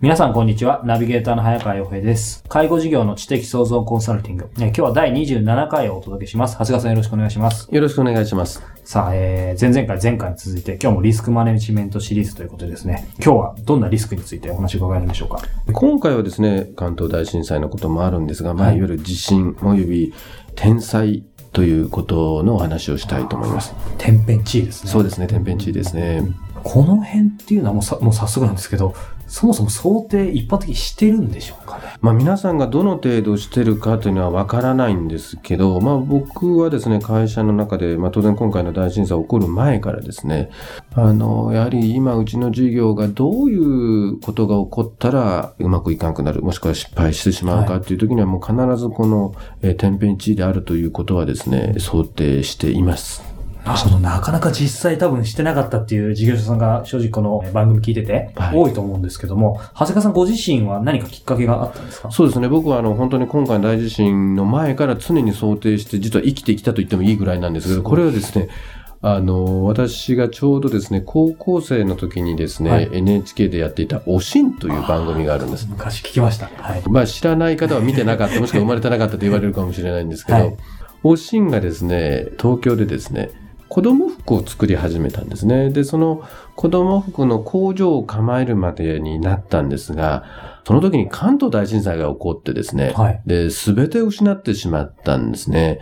皆さんこんにちは。ナビゲーターの早川洋平です。介護事業の知的創造コンサルティング。今日は第27回をお届けします。長谷川さんよろしくお願いします。よろしくお願いします。さあ、えー、前々回、前回に続いて今日もリスクマネジメントシリーズということでですね、今日はどんなリスクについてお話を伺えるんでしょうか？今回はですね、関東大震災のこともあるんですが、まあ、いわゆる地震及び天災ということのお話をしたいと思います。天変地異ですね。そうですね、天変地異ですね。この辺っていうのはもうさ、もう早速なんですけど、そもそも想定一般的にしてるんでしょうかね。まあ皆さんがどの程度してるかというのはわからないんですけど、まあ僕はですね、会社の中で、まあ当然今回の大震災起こる前からですね、あの、やはり今うちの事業がどういうことが起こったらうまくいかなくなる、もしくは失敗してしまうかっていう時にはもう必ずこの、え、天変地異であるということはですね、想定しています。そのなかなか実際多分してなかったっていう事業者さんが正直この番組聞いてて多いと思うんですけども、はい、長谷川さんご自身は何かきっかけがあったんですか？そうですね。僕はあの本当に今回の大地震の前から常に想定して実は生きてきたと言ってもいいぐらいなんですけど、これはですね、あの、私がちょうどですね、高校生の時にですね、はい、NHK でやっていたおしんという番組があるんです。昔聞きました。はい。まあ知らない方は見てなかった、もしくは生まれてなかったと言われるかもしれないんですけど、はい、おしんがですね、東京でですね、子供服を作り始めたんですね。で、その子供服の工場を構えるまでになったんですが、その時に関東大震災が起こってですね、はい、で、すべて失ってしまったんですね。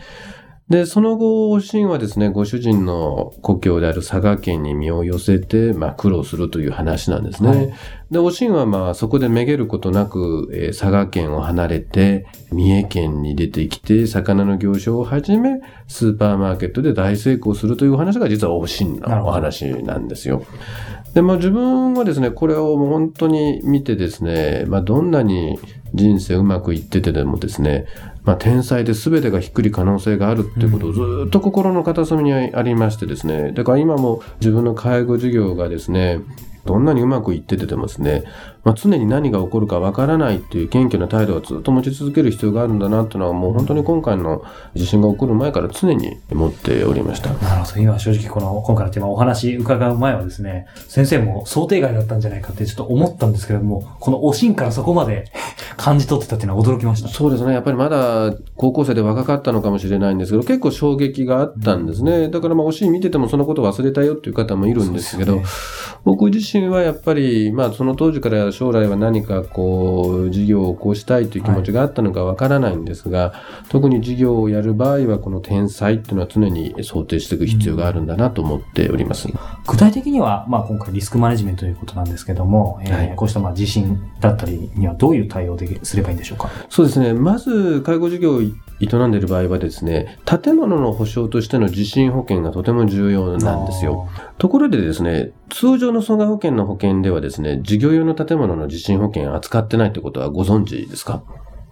で、その後、おしんはですね、ご主人の故郷である佐賀県に身を寄せて、まあ、苦労するという話なんですね。はい、で、おしんはまあ、そこでめげることなく、えー、佐賀県を離れて、三重県に出てきて、魚の行商を始め、スーパーマーケットで大成功するという話が実はおしんのお話なんですよ。で、まあ自分はですね、これをもう本当に見てですね、まあどんなに人生うまくいっててでもですね、まあ、天才で全てがひっくり可能性があるっていうことをずっと心の片隅にありましてですね、だから今も自分の介護事業がですね、どんなにうまくいっててでもですね、まあ、常に何が起こるかわからないっていう謙虚な態度をずっと持ち続ける必要があるんだなっていうのはもう本当に今回の地震が起こる前から常に持っておりました。なるほど。今正直この今回のテーマお話伺う前はですね、先生も想定外だったんじゃないかってちょっと思ったんですけれども、このおしんからそこまで 感じ取ってたっていうのは驚きました。そうですね。やっぱりまだ高校生で若かったのかもしれないんですけど、結構衝撃があったんですね。うん、だからまあおしん見ててもそのこと忘れたよっていう方もいるんですけど、ね、僕自身はやっぱりまあその当時から将来は何かかこう事業を起こしたいという気持ちがあったのかわからないんですが、はい、特に事業をやる場合はこの天才っていうのは常に想定していく必要があるんだなと思っております。うん、具体的には、まあ、今回リスクマネジメントということなんですけども、えー、はい、こうしたまあ地震だったりにはどういう対応ですればいいんでしょうか？そうですね。まず介護事業を営んでいる場合はですね、建物の保証としての地震保険がとても重要なんですよ。ところでですね、通常の損害保険の保険ではですね、事業用の建物の地震保険扱ってないってことはご存知ですか？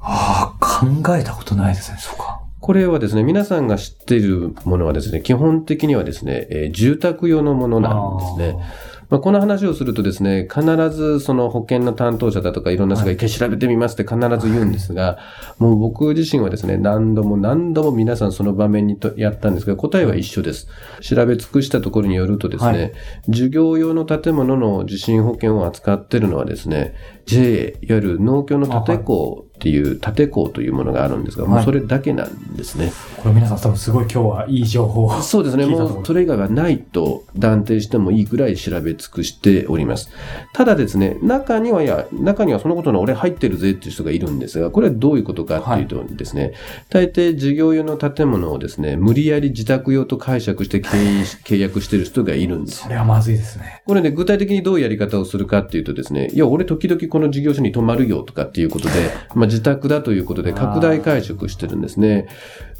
ああ、考えたことないですね、そうか。これはですね、皆さんが知っているものはですね、基本的にはですね、えー、住宅用のものなんですね。まあ、この話をするとですね、必ずその保険の担当者だとかいろんな人が一回調べてみますって必ず言うんですが、もう僕自身はですね、何度も何度も皆さんその場面にとやったんですが、答えは一緒です。調べ尽くしたところによるとですね、はい、授業用の建物の地震保険を扱っているのはですね、JA、いわゆる農協の建工っていう建工というものがあるんですが、もうそれだけなんですね。これ皆さん多分すごい今日はいい情報をそうですね。もうそれ以外はないと断定してもいいぐらい調べ尽尽くしております。ただですね、中には、いや、中にはそのことの俺入ってるぜっていう人がいるんですが、これはどういうことかっていうとですね、大抵事業用の建物をですね、無理やり自宅用と解釈して 契約してる人がいるんですそ。れはまずいですね。これね、具体的にどういうやり方をするかっていうとですね、いや、俺時々この事業所に泊まるよとかっていうことで、まあ自宅だということで拡大解釈してるんですね。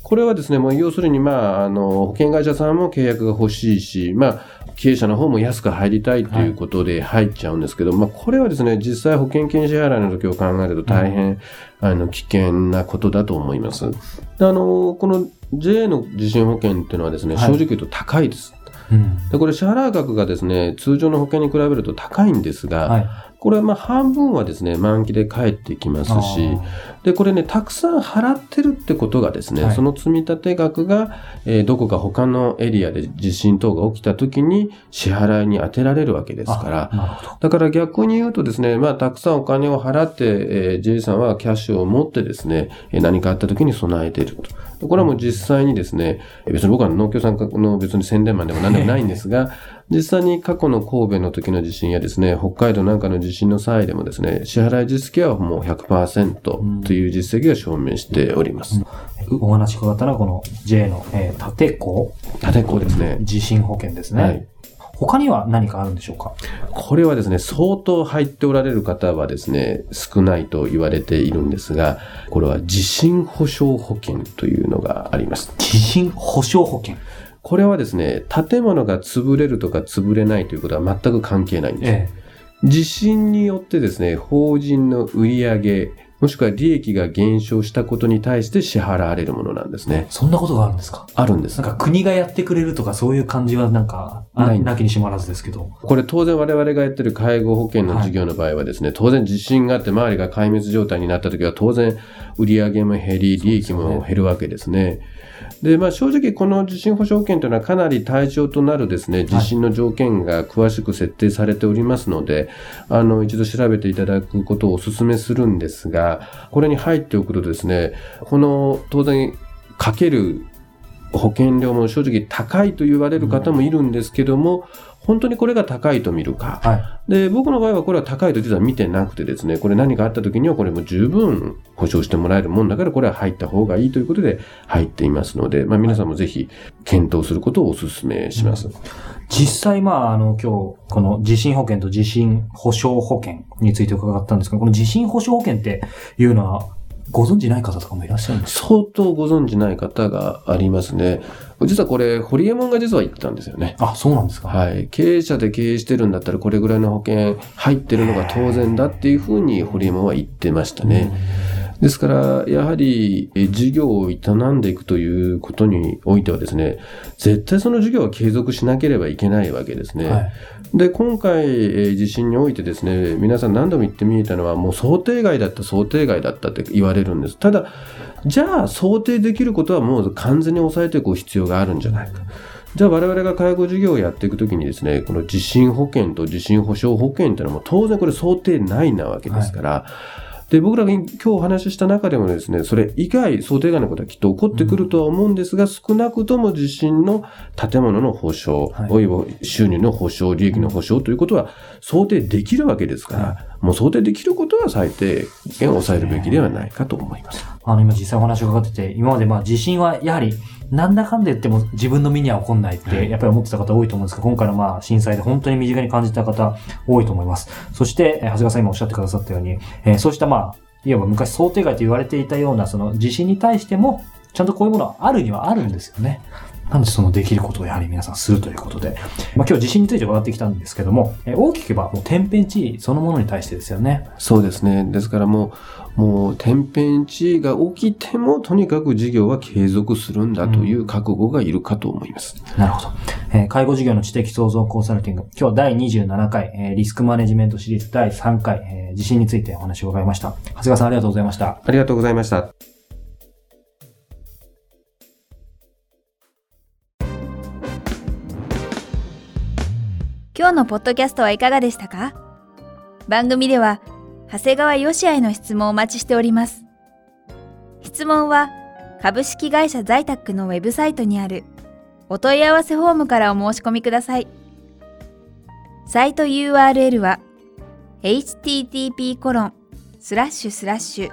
これはですね、もう要するに、まあ、あの、保険会社さんも契約が欲しいし、まあ、経営者の方も安く入りたいということで入っちゃうんですけど、まあ、これはですね、実際保険金支払いの時を考えると大変、あの、危険なことだと思います。であの、この JA の地震保険っていうのはですね、はい正直言うと高いです。うん。でこれ支払う額がですね、通常の保険に比べると高いんですが、はい。これはまあ半分はですね、満期で返ってきますし、で、これね、たくさん払ってるってことがですね、はいその積み立て額が、えーどこか他のエリアで地震等が起きた時に支払いに充てられるわけですから。だから逆に言うとですね、まあ、たくさんお金を払って、えー、J さんはキャッシュを持ってですね、えー何かあった時に備えていると。これはもう実際にですね、えー別に僕は農協さんの別に宣伝マンでも何でもないんですが、実際に過去の神戸の時の地震やですね、北海道なんかの地震の際でもですね、支払い実績はもう100%という実績が証明しております。お話伺ったのはこの J の、えー、立子立て子ですね。地震保険ですね。はい。他には何かあるんでしょうか？これはですね、相当入っておられる方はですね、少ないと言われているんですが、これは地震保証保険というのがあります。地震保証保険。これはですね、建物が潰れるとか潰れないということは全く関係ないんです。え地震によってですね、法人の売上もしくは利益が減少したことに対して支払われるものなんですね。そんなことがあるんですか？あるんですなん。か国がやってくれるとかそういう感じはなんか、あないなきにしもあらずですけど。これ当然我々がやってる介護保険の事業の場合はですね、当然地震があって周りが壊滅状態になった時は当然売上も減り、利益も減るわけですね。で、まあ正直この地震保証保険というのはかなり対象となるですね、地震の条件が詳しく設定されておりますので、あの、一度調べていただくことをお勧めするんですが、これに入っておくとですね、この当然かける保険料も正直高いと言われる方もいるんですけども、本当にこれが高いと見るか。はで、僕の場合はこれは高いと実は見てなくてですね、これ何かあった時にはこれも十分保証してもらえるもんだからこれは入った方がいいということで入っていますので、まあ皆さんもぜひ検討することをお勧めします。い。実際、まあ、あの、今日、この地震保険と地震保証保険について伺ったんですけど、この地震保証保険っていうのは、ご存知ない方とかもいらっしゃるんですか？相当ご存知ない方がありますね。実はこれ、ホリエモンが実は言ってたんですよね。あ、そうなんですかはい。経営者で経営してるんだったらこれぐらいの保険入ってるのが当然だっていうふうにホリエモンは言ってましたね。ですから、やはり、え事業を営んでいくということにおいてはですね、絶対その事業は継続しなければいけないわけですね。はい。で、今回、えー地震においてですね、皆さん何度も言ってみえたのは、もう想定外だった、想定外だったって言われるんです。ただ、じゃあ、想定できることはもう完全に抑えていく必要があるんじゃないか。じゃあ我々が介護事業をやっていくときにですね、この地震保険と地震保証保険っていうのはもう当然これ想定内なわけですから、で、僕らが今日お話しした中でもですね、それ以外、想定外のことはきっと起こってくるとは思うんですが、少なくとも地震の建物の保証、はい。および収入の保証、利益の保証ということは想定できるわけですから、はもう想定できることは最低限抑えるべきではないかと思います。あの、今実際お話を伺ってて、今までまあ地震はやはり、なんだかんで言っても自分の身には起こんないって、やっぱり思ってた方多いと思うんですけど、今回のまあ震災で本当に身近に感じた方多いと思います。そして、えー長谷川さん今おっしゃってくださったように、えーそうしたまあ、いわば昔想定外と言われていたようなその地震に対しても、ちゃんとこういうものはあるにはあるんですよね。なのでそのできることをやはり皆さんするということで、まあ今日地震について伺ってきたんですけども、えー大きく言えばもう天変地異そのものに対してですよね。そうですね。ですからもう、もう天変地異が起きても、とにかく事業は継続するんだという覚悟がいるかと思います。なるほど。えー介護事業の知的創造コンサルティング。今日は第27回、えーリスクマネジメントシリーズ第3回、えー地震についてお話を伺いました。長谷川さんありがとうございました。ありがとうございました。今日のポッドキャストはいかがでしたか？番組では長谷川よしあへの質問をお待ちしております。質問は株式会社在宅のウェブサイトにあるお問い合わせフォームからお申し込みください。サイト URL は http colon slash slash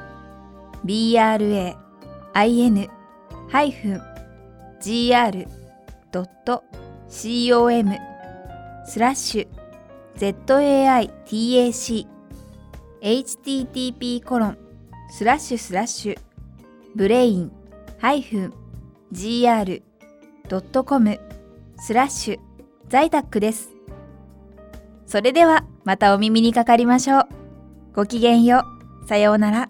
brain-gr.com slash zaitac http colon slash slash brain-gr.com slash在宅です。それではまたお耳にかかりましょう。ごきげんよう。さようなら。